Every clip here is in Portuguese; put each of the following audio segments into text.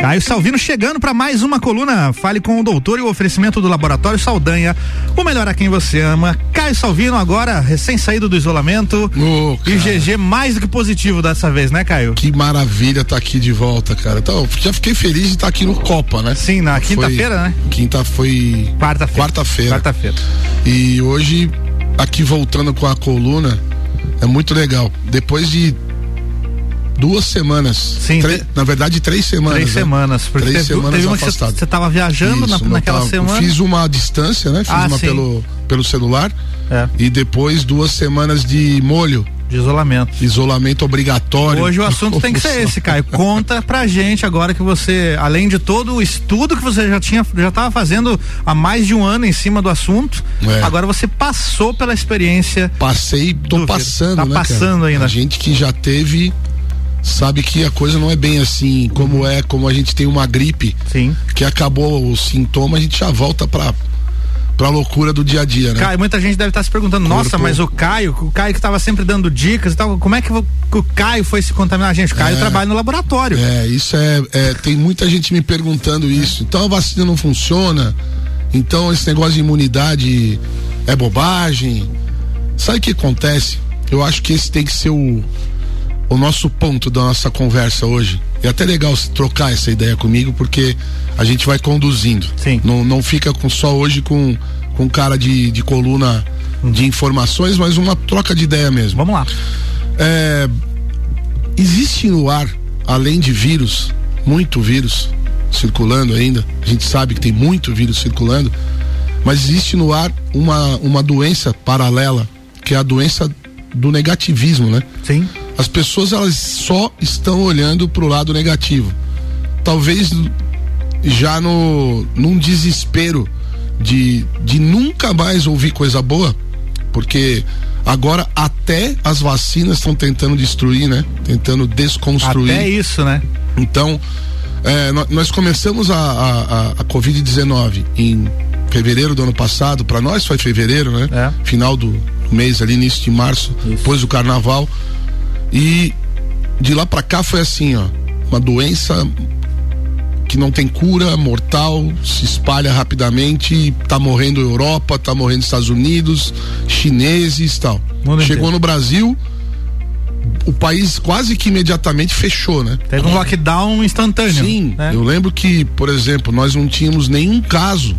Caio Salvino chegando para mais uma coluna. Fale com o doutor e o oferecimento do Laboratório Saldanha. O melhor a quem você ama. Caio Salvino agora, recém saído do isolamento. Oh, e GG mais do que positivo dessa vez, né, Caio? Que maravilha tá aqui de volta, cara. Então, já fiquei feliz de estar tá aqui no Copa, né? Sim, na quinta-feira, né? Quinta foi. Quarta-feira. Quarta-feira. Quarta-feira. E hoje, aqui voltando com a coluna, é muito legal. Depois de duas semanas. Sim. na verdade, três semanas. Três né? semanas. Porque três teve, semanas teve uma afastado. você estava viajando Isso, na, naquela tava, semana. Fiz uma distância, né? Fiz ah, uma sim. pelo, pelo celular. É. E depois duas semanas de molho. De isolamento. Isolamento obrigatório. Hoje o assunto tem que ser esse, Caio. Conta pra gente agora que você, além de todo o estudo que você já tinha, já estava fazendo há mais de um ano em cima do assunto, é. agora você passou pela experiência. Passei, tô passando, tá né? passando cara? ainda. A gente que já teve sabe que a coisa não é bem assim como é, como a gente tem uma gripe, Sim. que acabou o sintoma, a gente já volta para pra loucura do dia a dia, né? Caio, muita gente deve estar se perguntando, Corpo. nossa, mas o Caio, o Caio que estava sempre dando dicas e tal, como é que o Caio foi se contaminar? Gente, o Caio É. trabalha no laboratório. É, isso é, é, tem muita gente me perguntando isso. Então a vacina não funciona. Então esse negócio de imunidade é bobagem. Sabe o que acontece? Eu acho que esse tem que ser o, o nosso ponto da nossa conversa hoje. É até legal trocar essa ideia comigo, porque a gente vai conduzindo. Sim. Não, não fica com, só hoje com, com cara de, de coluna de informações, mas uma troca de ideia mesmo. Vamos lá. É, existe no ar, além de vírus, muito vírus circulando ainda. A gente sabe que tem muito vírus circulando, mas existe no ar uma, uma doença paralela, que é a doença do negativismo, né? Sim. As pessoas elas só estão olhando para o lado negativo. Talvez já no num desespero de, de nunca mais ouvir coisa boa, porque agora até as vacinas estão tentando destruir, né? Tentando desconstruir. Até isso, né? Então, é, nós, começamos a, a, a, a Covid-19 em fevereiro do ano passado, para nós foi fevereiro, né? É. Final do mês ali, início de março, Isso. depois do carnaval. E de lá para cá foi assim, ó, uma doença que não tem cura, mortal, se espalha rapidamente, tá morrendo Europa, tá morrendo Estados Unidos, chineses, tal. Chegou no Brasil, o país quase que imediatamente fechou, né? Teve um lockdown instantâneo. Sim, né? eu lembro que, por exemplo, nós não tínhamos nenhum caso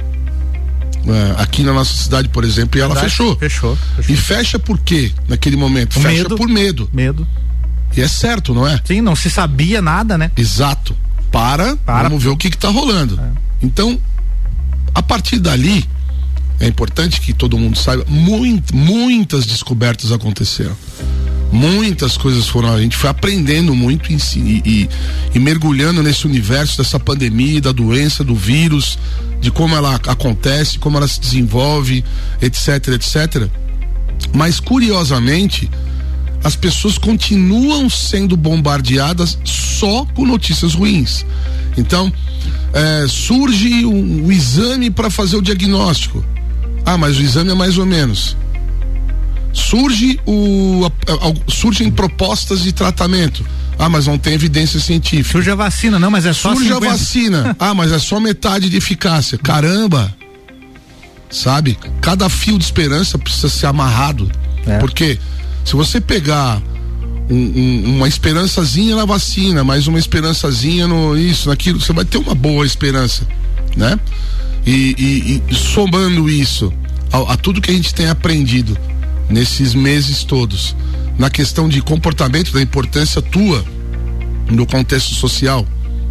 aqui na nossa cidade, por exemplo, e ela Verdade, fechou. Fechou. fechou. E fecha por quê naquele momento? O fecha medo. por medo. Medo. E é certo, não é? Sim, não se sabia nada, né? Exato. Para, Para. vamos ver o que está rolando. É. Então, a partir dali, é importante que todo mundo saiba, muito, muitas descobertas aconteceram. Muitas coisas foram, a gente foi aprendendo muito e, e- e mergulhando nesse universo dessa pandemia, da doença, do vírus, de como ela acontece, como ela se desenvolve, etc, etc. Mas curiosamente, as pessoas continuam sendo bombardeadas só com notícias ruins. Então, é, surge um, um exame para fazer o diagnóstico. Ah, mas o exame é mais ou menos. Surge o, a- a- surgem propostas de tratamento. Ah, mas não tem evidência científica. Surge a vacina, não, mas é só Surge 50. a vacina. Ah, mas é só metade de eficácia. Caramba! Sabe? Cada fio de esperança precisa ser amarrado. É. Porque se você pegar um- um- uma esperançazinha na vacina, mais uma esperançazinha no isso, naquilo, você vai ter uma boa esperança, né? E, e- e somando isso a, a tudo que a gente tem aprendido nesses meses todos, na questão de comportamento, da importância tua no contexto social,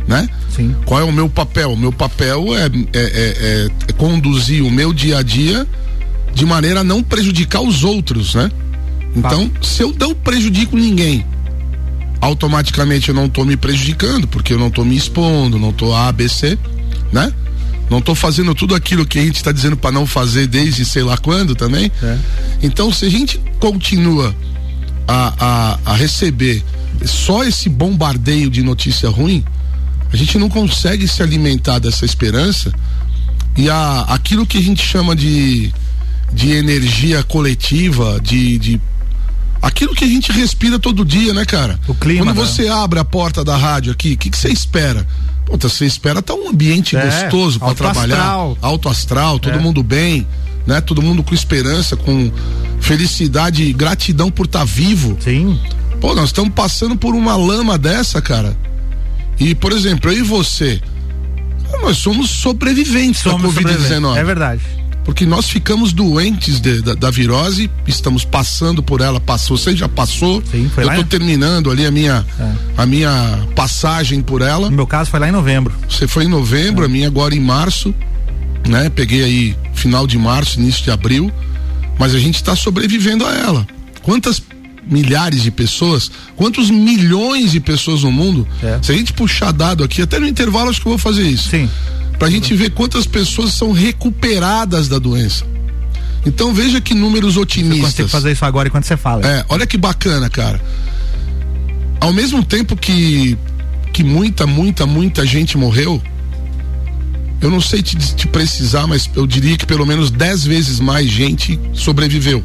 né? Sim. Qual é o meu papel? O meu papel é, é- é- é conduzir o meu dia a dia de maneira a não prejudicar os outros, né? Então, se eu não prejudico ninguém, automaticamente eu não estou me prejudicando, porque eu não estou me expondo, não estou A, B, C, né? Não estou fazendo tudo aquilo que a gente está dizendo para não fazer desde sei lá quando também. É. Então, se a gente continua a, a, a receber só esse bombardeio de notícia ruim, a gente não consegue se alimentar dessa esperança e a, aquilo que a gente chama de, de energia coletiva, de, de aquilo que a gente respira todo dia, né, cara? O clima, Quando né? você abre a porta da rádio aqui, o que, que você espera? Puta, você espera tá um ambiente é, gostoso para trabalhar, astral. alto astral, todo é. mundo bem, né? Todo mundo com esperança, com felicidade e gratidão por estar tá vivo. Sim. Pô, nós estamos passando por uma lama dessa, cara. E, por exemplo, eu e você, nós somos sobreviventes somos da Covid-19. É verdade. Porque nós ficamos doentes de, da, da, virose, estamos passando por ela, passou, você já passou. Sim, foi eu lá tô terminando ali a minha, é. a minha passagem por ela. No meu caso foi lá em novembro. Você foi em novembro, é. a minha agora em março, né? Peguei aí final de março, início de abril, mas a gente está sobrevivendo a ela. Quantas milhares de pessoas, quantos milhões de pessoas no mundo? É. Se a gente puxar dado aqui, até no intervalo acho que eu vou fazer isso. Sim. Pra gente ver quantas pessoas são recuperadas da doença. Então veja que números otimistas. Você consegue fazer isso agora enquanto você fala. É, olha que bacana, cara. Ao mesmo tempo que que muita, muita, muita gente morreu, eu não sei te, te precisar, mas eu diria que pelo menos 10 vezes mais gente sobreviveu.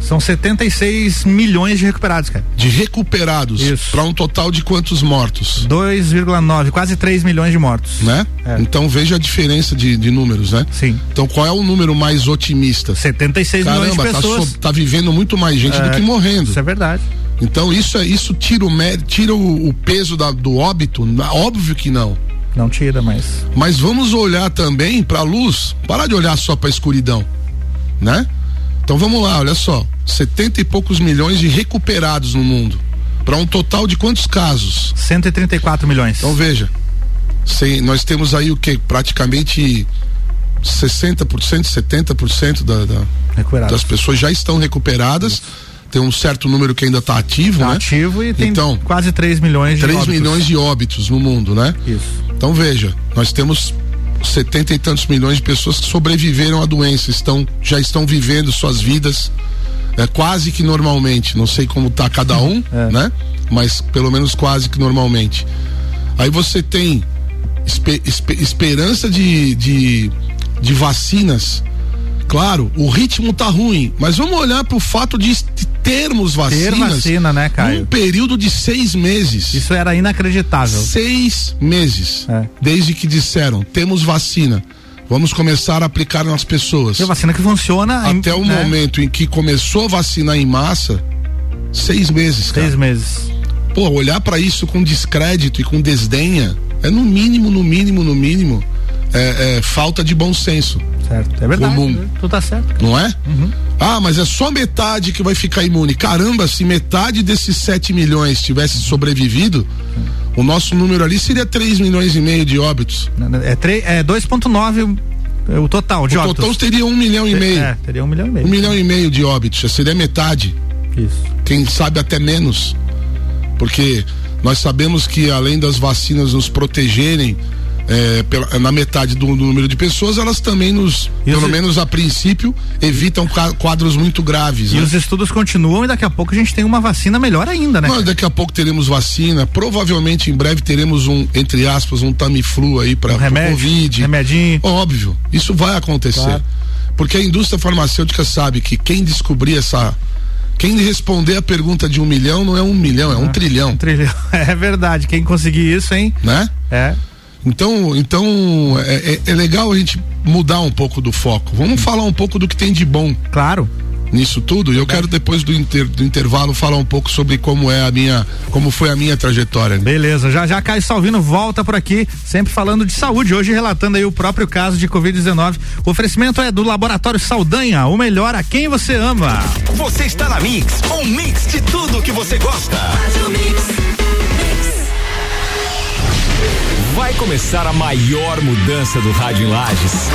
São 76 milhões de recuperados, cara. De recuperados. Isso. Para um total de quantos mortos? 2,9, quase 3 milhões de mortos. Né? É. Então veja a diferença de, de, números, né? Sim. Então qual é o número mais otimista? 76 Caramba, milhões de pessoas. Tá, so, tá vivendo muito mais gente é, do que morrendo. Isso é verdade. Então isso, é, isso tira o, tira o, o peso da, do óbito? Óbvio que não. Não tira, mas. Mas vamos olhar também para a luz. Parar de olhar só para a escuridão, né? Então vamos lá, olha só. 70 e poucos milhões de recuperados no mundo. Para um total de quantos casos? 134 milhões. Então veja. Sem, nós temos aí o que? Praticamente 60%, 70% da, da das pessoas já estão recuperadas. Isso. Tem um certo número que ainda está ativo, tá né? ativo e tem então, quase 3 milhões de 3 óbitos. milhões de óbitos no mundo, né? Isso. Então veja, nós temos setenta e tantos milhões de pessoas que sobreviveram à doença, estão, já estão vivendo suas vidas é, quase que normalmente. Não sei como tá cada um, é. né? Mas pelo menos quase que normalmente. Aí você tem esper, esper, esperança de, de, de vacinas Claro, o ritmo tá ruim, mas vamos olhar para o fato de termos vacinas. Ter vacina, né, Caio? Um período de seis meses. Isso era inacreditável. Seis meses. É. Desde que disseram, temos vacina. Vamos começar a aplicar nas pessoas. Tem vacina que funciona. Até em, o né? momento em que começou a vacinar em massa, seis meses, cara. Seis meses. Pô, olhar para isso com descrédito e com desdenha é no mínimo, no mínimo, no mínimo, é, é falta de bom senso. Certo, é verdade. Comum. Né? Tu tá certo. Não é? Uhum. Ah, mas é só metade que vai ficar imune. Caramba, se metade desses 7 milhões tivesse sobrevivido, o nosso número ali seria 3 milhões e meio de óbitos. É, é 2,9 é, o total de o óbitos. O total teria um milhão e meio. É, teria um milhão e meio. Um milhão e meio de óbitos, seria metade. Isso. Quem sabe até menos. Porque nós sabemos que além das vacinas nos protegerem é, pela, na metade do, do, número de pessoas, elas também nos, Isso. pelo menos a princípio, evitam quadros muito graves. E né? os estudos continuam e daqui a pouco a gente tem uma vacina melhor ainda, né? Nós daqui a pouco teremos vacina, provavelmente em breve teremos um, entre aspas, um Tamiflu aí para um Covid. Remedinho. Óbvio, isso vai acontecer. Claro. Porque a indústria farmacêutica sabe que quem descobrir essa quem responder a pergunta de um milhão não é um milhão, é um ah, trilhão. Um trilhão. É verdade. Quem conseguir isso, hein? Né? É. Então, então é, é, é, legal a gente mudar um pouco do foco. Vamos falar um pouco do que tem de bom. Claro. Nisso tudo, e eu quero depois do, inter, do, intervalo falar um pouco sobre como é a minha, como foi a minha trajetória. Beleza, já já Caio Salvino volta por aqui, sempre falando de saúde, hoje relatando aí o próprio caso de Covid-19. O oferecimento é do Laboratório Saldanha, o melhor a quem você ama. Você está na Mix, um mix de tudo que você gosta. Vai começar a maior mudança do rádio em Lages.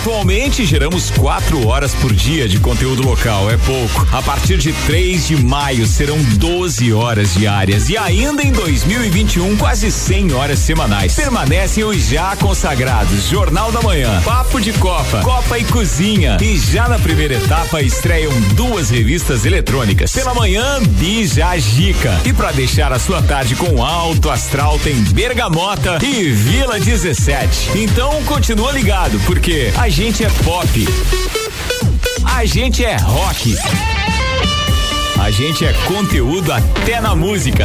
Atualmente geramos quatro horas por dia de conteúdo local, é pouco. A partir de 3 de maio serão 12 horas diárias e ainda em 2021 quase 100 horas semanais. Permanecem os já consagrados Jornal da Manhã, Papo de Copa, Copa e Cozinha e já na primeira etapa estreiam duas revistas eletrônicas. Pela manhã, Bija Gica e para deixar a sua tarde com alto astral tem Bergamota e Vila 17. Então continua ligado porque a gente é pop. A gente é rock. A gente é conteúdo até na música.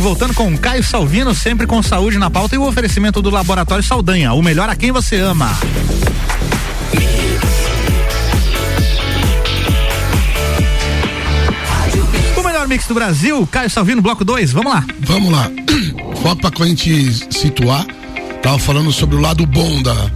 voltando com Caio Salvino, sempre com saúde na pauta e o oferecimento do Laboratório Saldanha, o melhor a quem você ama. O melhor mix do Brasil, Caio Salvino, bloco 2, vamos lá. Vamos lá. Só pra gente situar, tava falando sobre o lado bom da,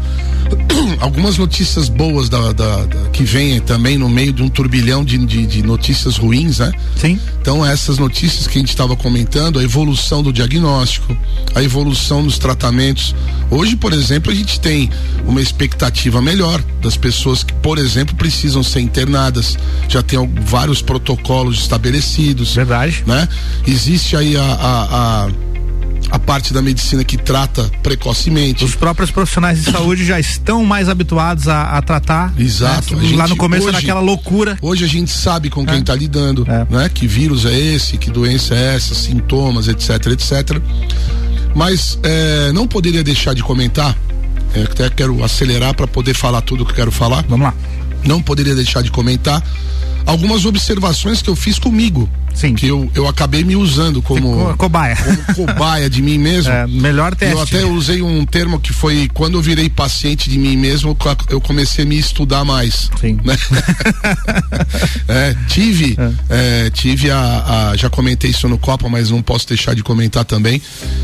algumas notícias boas da, da, da, que vêm também no meio de um turbilhão de, de, de, notícias ruins, né? Sim. Então essas notícias que a gente estava comentando, a evolução do diagnóstico, a evolução dos tratamentos. Hoje, por exemplo, a gente tem uma expectativa melhor das pessoas que, por exemplo, precisam ser internadas. Já tem vários protocolos estabelecidos. Verdade. Né? Existe aí a, a, a a parte da medicina que trata precocemente. Os próprios profissionais de saúde já estão mais habituados a, a tratar. Exato. Né? Lá no começo hoje, era aquela loucura. Hoje a gente sabe com quem está é. lidando, é. né? Que vírus é esse, que doença é essa, sintomas, etc, etc. Mas é, não poderia deixar de comentar, é, até quero acelerar para poder falar tudo que quero falar. Vamos lá. Não poderia deixar de comentar algumas observações que eu fiz comigo. Sim. Que eu, eu acabei me usando como cobaia. Como cobaia de mim mesmo. É, melhor teste. Eu até usei um termo que foi quando eu virei paciente de mim mesmo, eu comecei a me estudar mais. Sim. Né? é, tive, é. É, tive a, a, já comentei isso no Copa, mas não posso deixar de comentar também.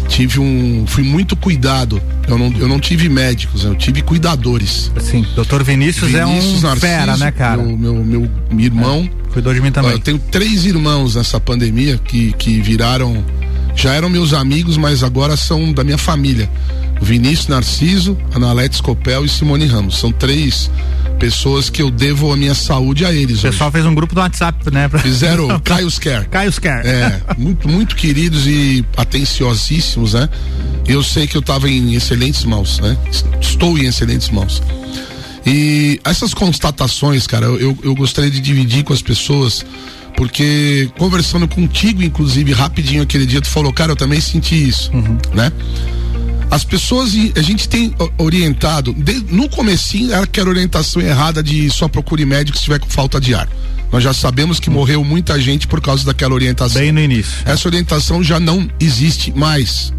Tive um, fui muito cuidado. Eu não, eu não tive médicos, eu tive cuidadores. Sim. Doutor Vinícius, Vinícius é um Narciso, fera, né, cara? Meu, meu, meu irmão. Cuidou de mim também. Eu tenho três irmãos nessa pandemia que, que viraram. Já eram meus amigos, mas agora são da minha família. Vinícius Narciso, Analete Scopel e Simone Ramos. São três pessoas que eu devo a minha saúde a eles. O pessoal hoje. fez um grupo do WhatsApp, né? Pra... Fizeram Caios Care. Caios Care. É, muito, muito queridos e atenciosíssimos, né? Eu sei que eu estava em excelentes mãos, né? Estou em excelentes mãos. E essas constatações, cara, eu, eu gostaria de dividir com as pessoas porque conversando contigo, inclusive, rapidinho aquele dia, tu falou, cara, eu também senti isso, uhum. né? As pessoas, a gente tem orientado, no comecinho era que era orientação errada de só procure médico se estiver com falta de ar. Nós já sabemos que uhum. morreu muita gente por causa daquela orientação. Bem no início. Essa orientação já não existe mais.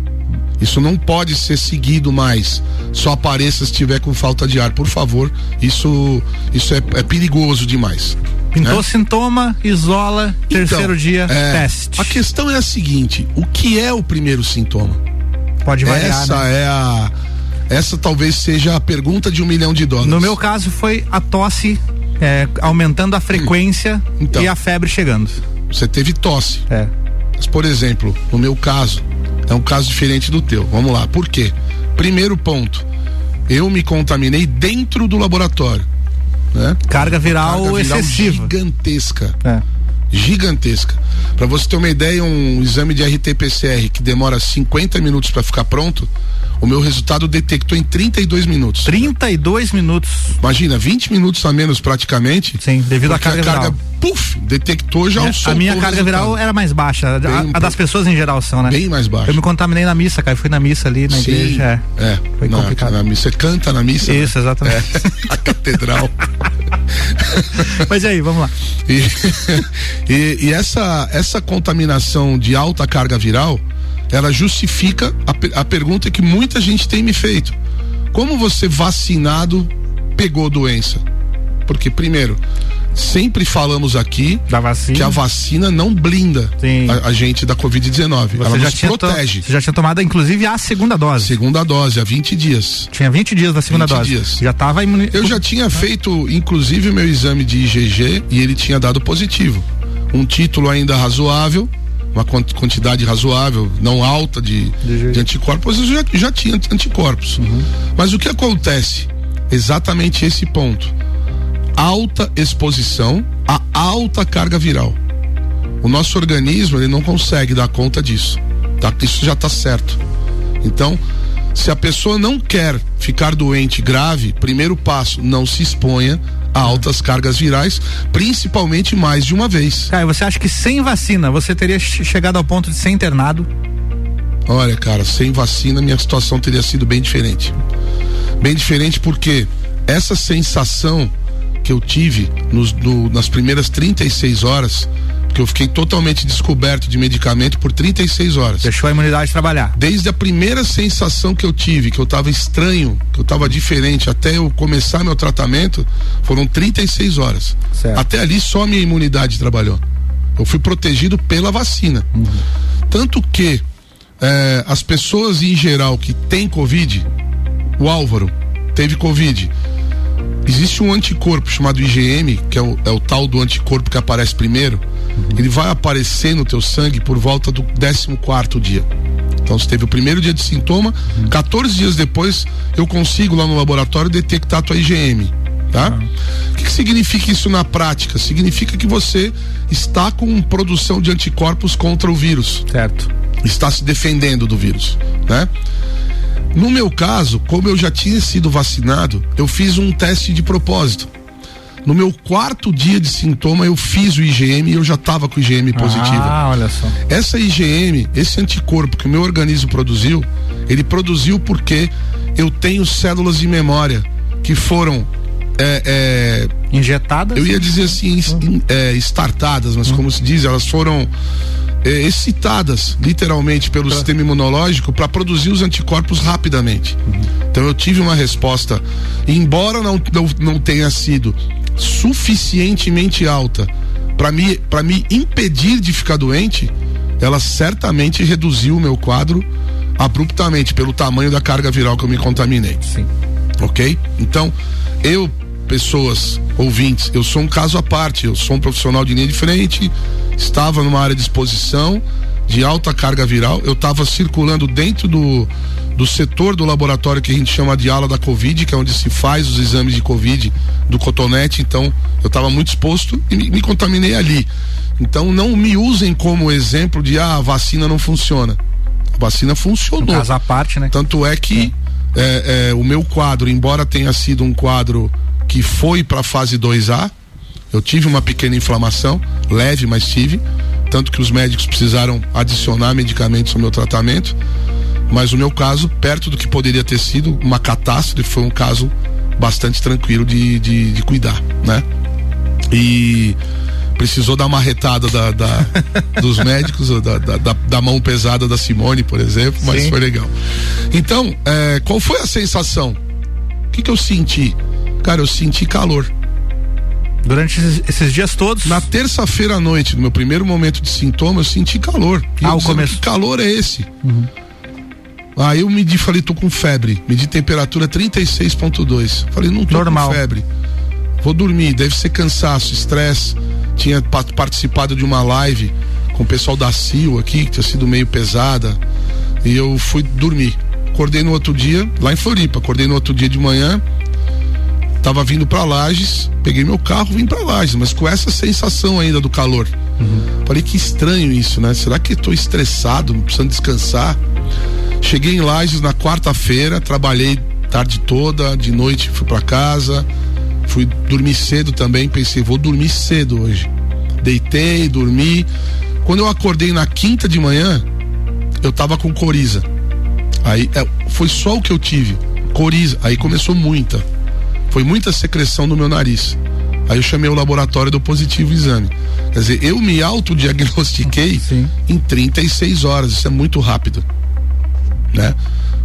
Isso não pode ser seguido mais. Só apareça se estiver com falta de ar, por favor. Isso, isso é, é perigoso demais. Pintou né? sintoma, isola, então, terceiro dia, é, teste. A questão é a seguinte: o que é o primeiro sintoma? Pode variar. Essa né? é a. Essa talvez seja a pergunta de um milhão de dólares. No meu caso foi a tosse é, aumentando a frequência então, e a febre chegando. Você teve tosse. É. Mas, por exemplo, no meu caso, é um caso diferente do teu. Vamos lá. Por quê? Primeiro ponto. Eu me contaminei dentro do laboratório. Né? Carga viral, Carga viral excessiva. Gigantesca. É. Gigantesca. Para você ter uma ideia, um exame de RT-PCR que demora 50 minutos para ficar pronto, o meu resultado detectou em 32 minutos. 32 minutos. Imagina, 20 minutos a menos praticamente. Sim, devido à carga, a carga viral. Puf, detectou já é, o A minha carga viral era mais baixa. Bem, a, a, das pessoas em geral são, né? Bem mais baixa. Eu me contaminei na missa, cara. Eu fui na missa ali na Sim, igreja. É. é foi na, complicado. Na missa, você canta na missa? Né? Isso, né? exatamente. É, a catedral. Mas e aí, vamos lá. E, e, e essa, essa contaminação de alta carga viral ela justifica a, a pergunta que muita gente tem me feito. Como você vacinado pegou doença? Porque, primeiro, sempre falamos aqui que a vacina não blinda a, a, gente da Covid-19. Ela já nos protege. Você já tinha tomado, inclusive, a segunda dose. Segunda dose, há 20 dias. Tinha 20 dias da segunda dose. Dias. Já estava imuni... Eu já tinha feito, inclusive, meu exame de IgG e ele tinha dado positivo. Um título ainda razoável, uma quantidade razoável, não alta de, de anticorpos, eu já, já tinha anticorpos. Uhum. Mas o que acontece? Exatamente esse ponto alta exposição a alta carga viral. O nosso organismo ele não consegue dar conta disso. Tá? Isso já está certo. Então, se a pessoa não quer ficar doente grave, primeiro passo, não se exponha a altas cargas virais, principalmente mais de uma vez. Caio, você acha que sem vacina você teria chegado ao ponto de ser internado? Olha, cara, sem vacina minha situação teria sido bem diferente. Bem diferente porque essa sensação que eu tive nos, no, nas primeiras 36 horas, que eu fiquei totalmente descoberto de medicamento por 36 horas. Deixou a imunidade trabalhar. Desde a primeira sensação que eu tive, que eu estava estranho, que eu estava diferente, até eu começar meu tratamento, foram 36 horas. Certo. Até ali só minha imunidade trabalhou. Eu fui protegido pela vacina. Uhum. Tanto que eh, as pessoas em geral que têm Covid, o Álvaro teve Covid Existe um anticorpo chamado IgM, que é o, é o tal do anticorpo que aparece primeiro. Ele vai aparecer no teu sangue por volta do 14 dia. Então, você teve o primeiro dia de sintoma, uhum. 14 dias depois, eu consigo lá no laboratório detectar a tua IgM. Tá? Uhum. O que, que significa isso na prática? Significa que você está com produção de anticorpos contra o vírus. Certo. Está se defendendo do vírus, né? No meu caso, como eu já tinha sido vacinado, eu fiz um teste de propósito. No meu quarto dia de sintoma, eu fiz o IgM e eu já estava com IgM positivo. Ah, olha só. Essa IgM, esse anticorpo que o meu organismo produziu, ele produziu porque eu tenho células de memória que foram é, é, injetadas? Eu ia dizer assim, uhum. é, startadas, mas uhum. como se diz, elas foram é, excitadas literalmente pelo sistema imunológico para produzir os anticorpos rapidamente. Uhum. Então eu tive uma resposta, embora não, não, não tenha sido suficientemente alta para me, me impedir de ficar doente, ela certamente reduziu o meu quadro abruptamente pelo tamanho da carga viral que eu me contaminei. Sim. Ok? Então, eu pessoas, ouvintes, eu sou um caso à parte, eu sou um profissional de linha de frente, estava numa área de exposição de alta carga viral, eu estava circulando dentro do, do setor do laboratório que a gente chama de ala da Covid, que é onde se faz os exames de Covid do cotonete, então eu estava muito exposto e me, me, contaminei ali. Então não me usem como exemplo de ah, a vacina não funciona. A vacina funcionou. No caso à parte, né? Tanto é que é. É, é, o meu quadro, embora tenha sido um quadro que foi para a fase 2A. Eu tive uma pequena inflamação, leve, mas tive. Tanto que os médicos precisaram adicionar medicamentos ao meu tratamento. Mas o meu caso, perto do que poderia ter sido uma catástrofe, foi um caso bastante tranquilo de, de, de cuidar, né? E precisou dar uma retada da, da dos médicos, da, da, da, mão pesada da Simone, por exemplo, mas Sim. foi legal. Então, é, qual foi a sensação? O que, que eu senti? Cara, eu senti calor. Durante esses, dias todos? Na terça-feira à noite, no meu primeiro momento de sintoma, eu senti calor. E ah, o começo. Que calor é esse? Uhum. Aí eu medi, falei, tô com febre. Medi temperatura 36,2. Falei, não tô Normal. com febre. Vou dormir, deve ser cansaço, estresse. Tinha participado de uma live com o pessoal da CIO aqui, que tinha sido meio pesada. E eu fui dormir. Acordei no outro dia, lá em Floripa. Acordei no outro dia de manhã, Tava vindo para Lages, peguei meu carro, vim para Lages, mas com essa sensação ainda do calor. Uhum. Falei que estranho isso, né? Será que estou estressado, precisando descansar? Cheguei em Lages na quarta-feira, trabalhei tarde toda, de noite fui para casa, fui dormir cedo também, pensei, vou dormir cedo hoje. Deitei, dormi. Quando eu acordei na quinta de manhã, eu tava com coriza. Aí é, foi só o que eu tive. Coriza. Aí começou muita. Foi muita secreção no meu nariz. Aí eu chamei o laboratório do positivo exame. Quer dizer, eu me autodiagnostiquei em 36 horas. Isso é muito rápido. Né?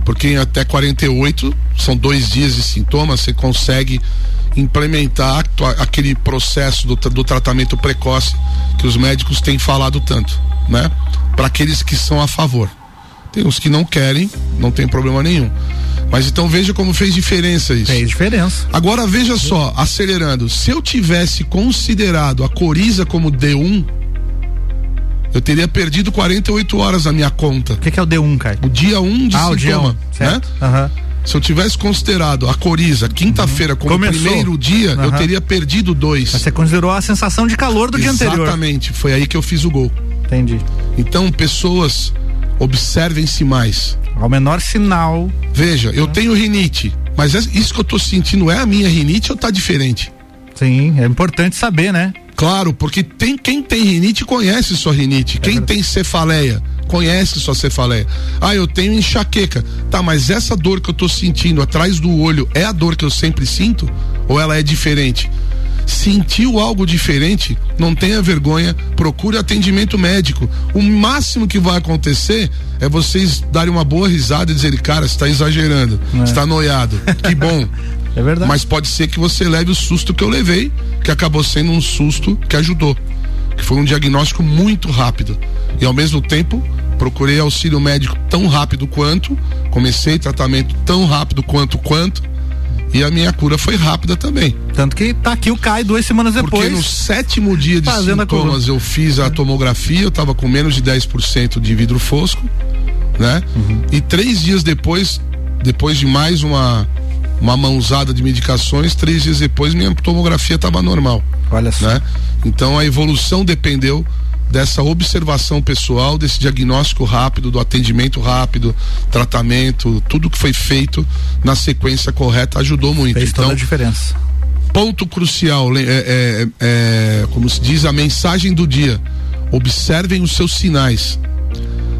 Porque até 48, são dois dias de sintomas, você consegue implementar aquele processo do, do tratamento precoce que os médicos têm falado tanto, né? Para aqueles que são a favor. Tem os que não querem, não tem problema nenhum. Mas então veja como fez diferença isso. Fez diferença. Agora veja só, acelerando, se eu tivesse considerado a coriza como D1, eu teria perdido 48 horas na minha conta. O que, que, é o D1, Caio? O dia 1 um de ah, sintoma, o dia 1, um, certo? né? Uhum. Se eu tivesse considerado a coriza quinta-feira como Começou. primeiro dia, uhum. eu teria perdido dois. Mas você considerou a sensação de calor do Exatamente. dia anterior. Exatamente, foi aí que eu fiz o gol. Entendi. Então, pessoas, observem-se mais. Ao menor sinal. Veja, eu tenho rinite, mas é isso que eu tô sentindo é a minha rinite ou tá diferente? Sim, é importante saber, né? Claro, porque tem quem tem rinite conhece sua rinite. É quem verdade. tem cefaleia conhece sua cefaleia. Ah, eu tenho enxaqueca. Tá, mas essa dor que eu tô sentindo atrás do olho é a dor que eu sempre sinto? Ou ela é diferente? Sentiu algo diferente? Não tenha vergonha, procure atendimento médico. O máximo que vai acontecer é vocês darem uma boa risada e dizerem, cara, você está exagerando, é. está noiado. Que bom. é verdade. Mas pode ser que você leve o susto que eu levei, que acabou sendo um susto que ajudou. Que foi um diagnóstico muito rápido. E ao mesmo tempo, procurei auxílio médico tão rápido quanto, comecei tratamento tão rápido quanto quanto, e a minha cura foi rápida também. Tanto que tá aqui o Caio duas semanas depois. Porque no sétimo dia de sintomas eu fiz a tomografia, eu tava com menos de 10% de vidro fosco, né? Uhum. E três dias depois, depois de mais uma uma mãozada de medicações, três dias depois minha tomografia estava normal. Olha só. Né? Então a evolução dependeu dessa observação pessoal, desse diagnóstico rápido, do atendimento rápido, tratamento, tudo que foi feito na sequência correta ajudou muito. Fez então, toda a diferença. Ponto crucial, é, é, é, como se diz, a mensagem do dia. Observem os seus sinais.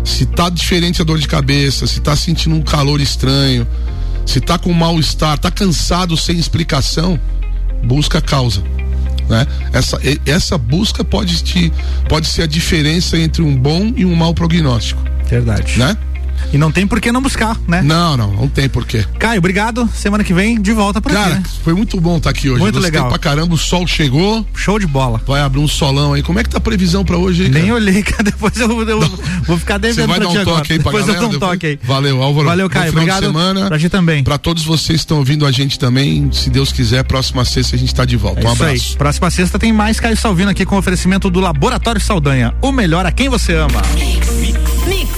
Se tá diferente a dor de cabeça, se tá sentindo um calor estranho, se tá com mal-estar, tá cansado sem explicação, busca a causa. Né? Essa, essa busca pode, te, pode ser a diferença entre um bom e um mau prognóstico. Verdade. Né? E não tem por que não buscar, né? Não, não, não tem por quê. Caio, obrigado. Semana que vem, de volta pra Cara, aqui, né? foi muito bom estar tá aqui hoje. Muito Gostei legal. pra caramba, o sol chegou. Show de bola. Vai abrir um solão aí. Como é que tá a previsão pra hoje aí, Nem cara? olhei, cara. Depois eu, eu vou ficar devendo vai pra dar um toque agora. Aí pra depois galera, eu dou um toque aí. Valeu, Álvaro. Valeu, Caio. Obrigado. semana. Pra ti também. Pra todos vocês que estão ouvindo a gente também, se Deus quiser, próxima sexta a gente tá de volta. É um abraço. Aí. Próxima sexta tem mais Caio Salvino aqui com oferecimento do Laboratório Saldanha. O melhor a quem você ama. Mix. Mix.